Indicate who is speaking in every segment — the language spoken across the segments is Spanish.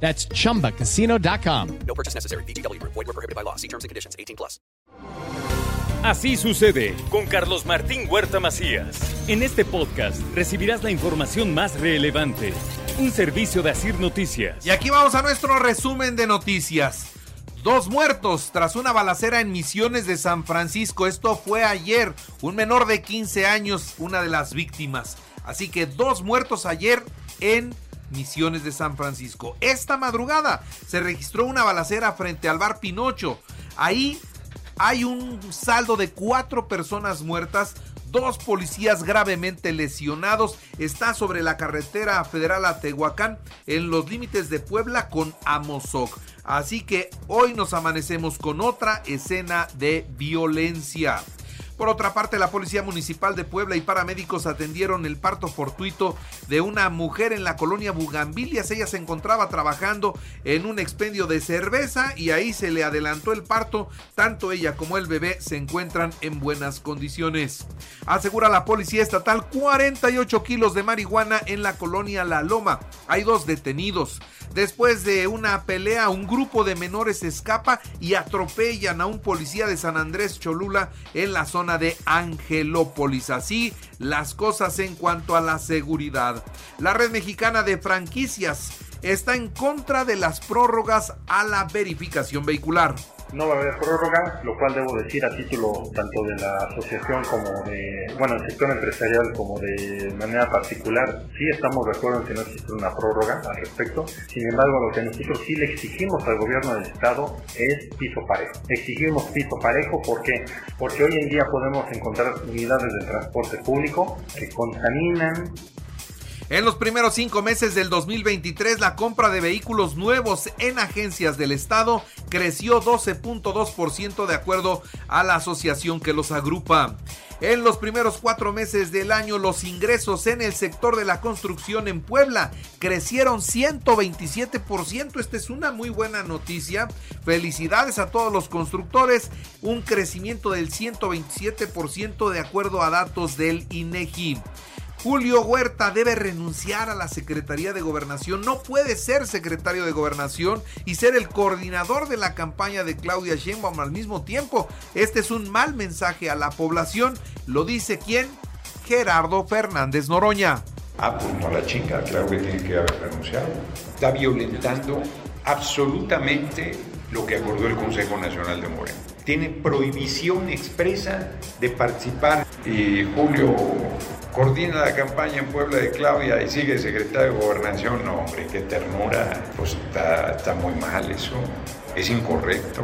Speaker 1: That's chumbacasino.com.
Speaker 2: No purchase necessary. BGW. Void were prohibited by law. See terms and conditions. 18 plus.
Speaker 3: Así sucede con Carlos Martín Huerta Macías. En este podcast recibirás la información más relevante. Un servicio de Asir Noticias.
Speaker 4: Y aquí vamos a nuestro resumen de noticias. Dos muertos tras una balacera en Misiones de San Francisco. Esto fue ayer. Un menor de 15 años, una de las víctimas. Así que dos muertos ayer en Misiones de San Francisco. Esta madrugada se registró una balacera frente al bar Pinocho. Ahí hay un saldo de cuatro personas muertas, dos policías gravemente lesionados. Está sobre la carretera federal a Tehuacán, en los límites de Puebla con Amozoc. Así que hoy nos amanecemos con otra escena de violencia. Por otra parte, la Policía Municipal de Puebla y paramédicos atendieron el parto fortuito de una mujer en la colonia Bugambilias. Ella se encontraba trabajando en un expendio de cerveza y ahí se le adelantó el parto. Tanto ella como el bebé se encuentran en buenas condiciones. Asegura la Policía Estatal 48 kilos de marihuana en la colonia La Loma. Hay dos detenidos. Después de una pelea, un grupo de menores escapa y atropellan a un policía de San Andrés Cholula en la zona de Angelópolis. Así las cosas en cuanto a la seguridad. La red mexicana de franquicias está en contra de las prórrogas a la verificación vehicular
Speaker 5: no va a haber prórroga, lo cual debo decir a título tanto de la asociación como de, bueno, el sector empresarial como de manera particular, sí estamos de acuerdo en que no existe una prórroga al respecto. Sin embargo, lo que nosotros sí le exigimos al gobierno del estado es piso parejo. Exigimos piso parejo, ¿por qué? Porque hoy en día podemos encontrar unidades de transporte público que contaminan
Speaker 4: en los primeros cinco meses del 2023, la compra de vehículos nuevos en agencias del Estado creció 12.2% de acuerdo a la asociación que los agrupa. En los primeros cuatro meses del año, los ingresos en el sector de la construcción en Puebla crecieron 127%. Esta es una muy buena noticia. Felicidades a todos los constructores. Un crecimiento del 127% de acuerdo a datos del INEGI. Julio Huerta debe renunciar a la Secretaría de Gobernación. No puede ser secretario de Gobernación y ser el coordinador de la campaña de Claudia Sheinbaum al mismo tiempo. Este es un mal mensaje a la población. Lo dice quién? Gerardo Fernández Noroña.
Speaker 6: Ah, pues no la chinga, claro que tiene que haber renunciado. Está violentando absolutamente lo que acordó el Consejo Nacional de Moreno. Tiene prohibición expresa de participar. Y Julio coordina la campaña en Puebla de Claudia y sigue secretario de Gobernación. No, hombre, qué ternura. Pues está, está muy mal eso. Es incorrecto.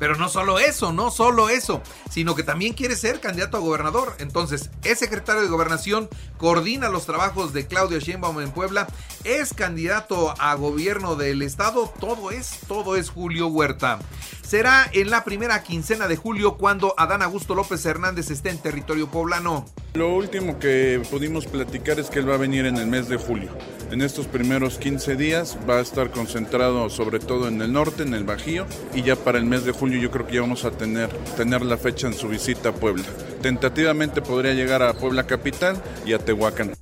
Speaker 4: Pero no solo eso, no solo eso, sino que también quiere ser candidato a gobernador. Entonces, es secretario de gobernación, coordina los trabajos de Claudio Sheinbaum en Puebla, es candidato a gobierno del estado, todo es, todo es Julio Huerta. Será en la primera quincena de julio cuando Adán Augusto López Hernández esté en territorio poblano.
Speaker 7: Lo último que pudimos platicar es que él va a venir en el mes de julio. En estos primeros 15 días va a estar concentrado sobre todo en el norte, en el Bajío, y ya para el mes de julio yo creo que ya vamos a tener, tener la fecha en su visita a Puebla. Tentativamente podría llegar a Puebla Capital y a Tehuacán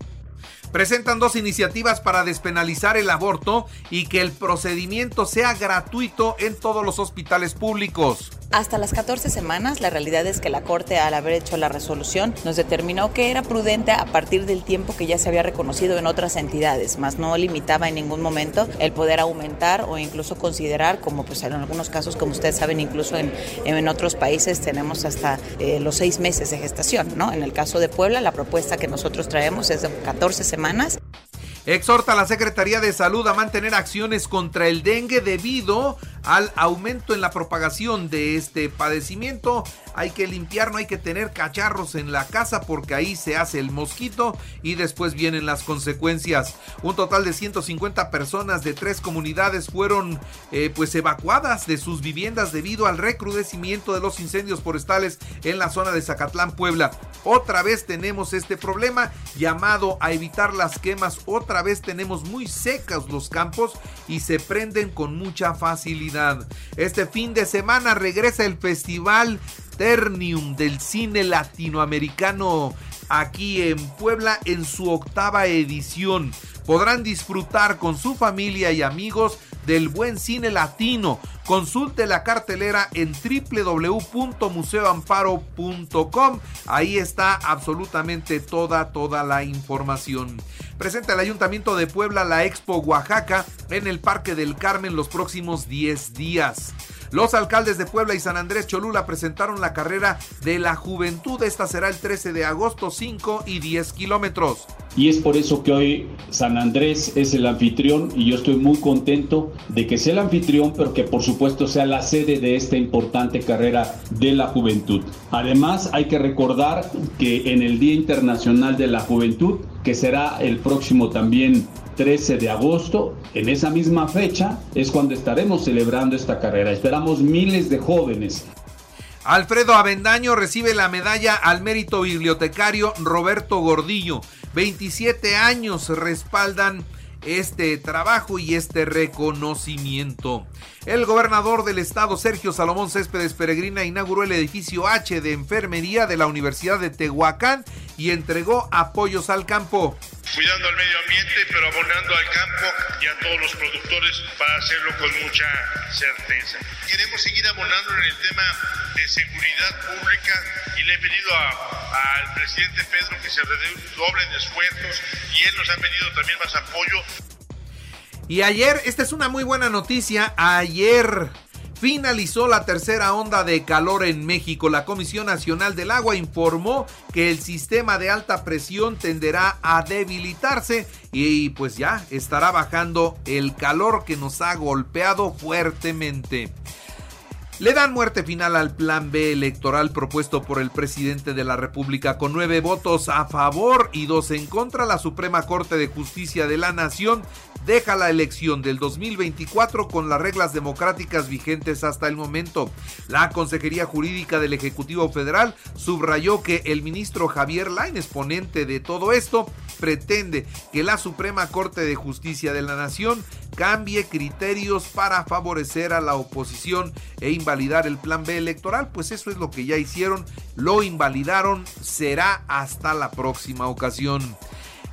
Speaker 4: presentan dos iniciativas para despenalizar el aborto y que el procedimiento sea gratuito en todos los hospitales públicos.
Speaker 8: Hasta las 14 semanas, la realidad es que la Corte, al haber hecho la resolución, nos determinó que era prudente a partir del tiempo que ya se había reconocido en otras entidades, más no limitaba en ningún momento el poder aumentar o incluso considerar, como pues en algunos casos, como ustedes saben, incluso en, en otros países tenemos hasta eh, los seis meses de gestación, ¿no? En el caso de Puebla, la propuesta que nosotros traemos es de 14 semanas
Speaker 4: exhorta a la Secretaría de Salud a mantener acciones contra el dengue debido al aumento en la propagación de este padecimiento. Hay que limpiar, no hay que tener cacharros en la casa porque ahí se hace el mosquito y después vienen las consecuencias. Un total de 150 personas de tres comunidades fueron eh, pues evacuadas de sus viviendas debido al recrudecimiento de los incendios forestales en la zona de Zacatlán, Puebla. Otra vez tenemos este problema llamado a evitar las quemas. Otra vez tenemos muy secos los campos y se prenden con mucha facilidad. Este fin de semana regresa el festival Ternium del cine latinoamericano aquí en Puebla en su octava edición. Podrán disfrutar con su familia y amigos del buen cine latino. Consulte la cartelera en www.museoamparo.com. Ahí está absolutamente toda, toda la información. Presenta el Ayuntamiento de Puebla la Expo Oaxaca en el Parque del Carmen los próximos 10 días. Los alcaldes de Puebla y San Andrés Cholula presentaron la carrera de la juventud. Esta será el 13 de agosto, 5 y 10 kilómetros.
Speaker 9: Y es por eso que hoy San Andrés es el anfitrión y yo estoy muy contento de que sea el anfitrión, pero que por supuesto sea la sede de esta importante carrera de la juventud. Además, hay que recordar que en el Día Internacional de la Juventud, que será el próximo también 13 de agosto, en esa misma fecha, es cuando estaremos celebrando esta carrera. Esperamos miles de jóvenes.
Speaker 4: Alfredo Avendaño recibe la medalla al mérito bibliotecario Roberto Gordillo. 27 años respaldan este trabajo y este reconocimiento. El gobernador del estado, Sergio Salomón Céspedes Peregrina, inauguró el edificio H de enfermería de la Universidad de Tehuacán y entregó apoyos al campo.
Speaker 10: Cuidando al medio ambiente, pero abonando al campo y a todos los productores para hacerlo con mucha certeza. Queremos seguir abonando en el tema de seguridad pública y le he pedido al presidente Pedro que se redoblen esfuerzos y él nos ha pedido también más apoyo.
Speaker 4: Y ayer, esta es una muy buena noticia, ayer finalizó la tercera onda de calor en México. La Comisión Nacional del Agua informó que el sistema de alta presión tenderá a debilitarse y pues ya estará bajando el calor que nos ha golpeado fuertemente. Le dan muerte final al plan B electoral propuesto por el presidente de la República con nueve votos a favor y dos en contra. La Suprema Corte de Justicia de la Nación deja la elección del 2024 con las reglas democráticas vigentes hasta el momento. La Consejería Jurídica del Ejecutivo Federal subrayó que el ministro Javier Lain, exponente de todo esto, pretende que la Suprema Corte de Justicia de la Nación cambie criterios para favorecer a la oposición e invalidar el plan B electoral, pues eso es lo que ya hicieron, lo invalidaron, será hasta la próxima ocasión.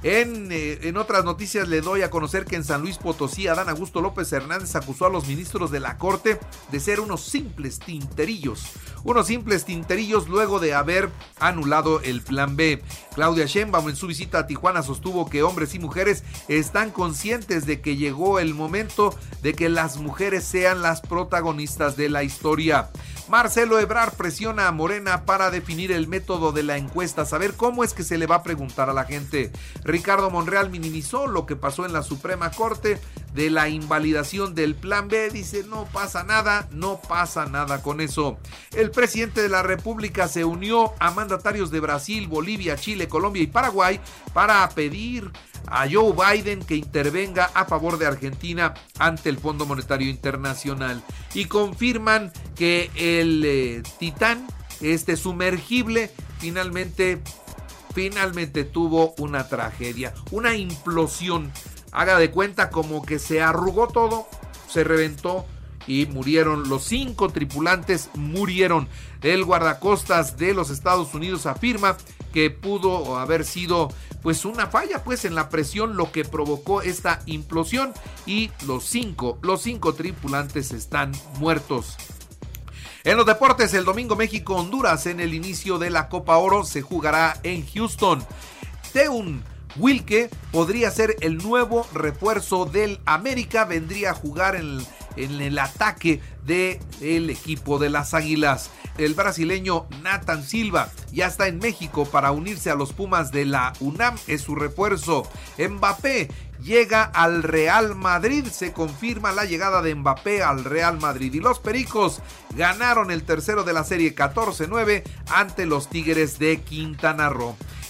Speaker 4: En, eh, en, otras noticias le doy a conocer que en San Luis Potosí, Adán Augusto López Hernández acusó a los ministros de la Corte de ser unos simples tinterillos. Unos simples tinterillos luego de haber anulado el plan B. Claudia Sheinbaum en su visita a Tijuana sostuvo que hombres y mujeres están conscientes de que llegó el momento de que las mujeres sean las protagonistas de la historia. Marcelo Ebrar presiona a Morena para definir el método de la encuesta, saber cómo es que se le va a preguntar a la gente. Ricardo Monreal minimizó lo que pasó en la Suprema Corte de la invalidación del Plan B. Dice, no pasa nada, no pasa nada con eso. El presidente de la República se unió a mandatarios de Brasil, Bolivia, Chile, Colombia y Paraguay para pedir a Joe Biden que intervenga a favor de Argentina ante el Fondo Monetario Internacional y confirman que el eh, Titán, este sumergible, finalmente finalmente tuvo una tragedia, una implosión. Haga de cuenta como que se arrugó todo, se reventó y murieron. Los cinco tripulantes murieron. El guardacostas de los Estados Unidos afirma que pudo haber sido pues una falla pues en la presión lo que provocó esta implosión y los cinco, los cinco tripulantes están muertos. En los deportes, el domingo México-Honduras en el inicio de la Copa Oro se jugará en Houston. Teun Wilke podría ser el nuevo refuerzo del América, vendría a jugar en, en el ataque del el equipo de las Águilas. El brasileño Nathan Silva ya está en México para unirse a los Pumas de la UNAM, es su refuerzo. Mbappé llega al Real Madrid. Se confirma la llegada de Mbappé al Real Madrid. Y los Pericos ganaron el tercero de la serie 14-9 ante los Tigres de Quintana Roo.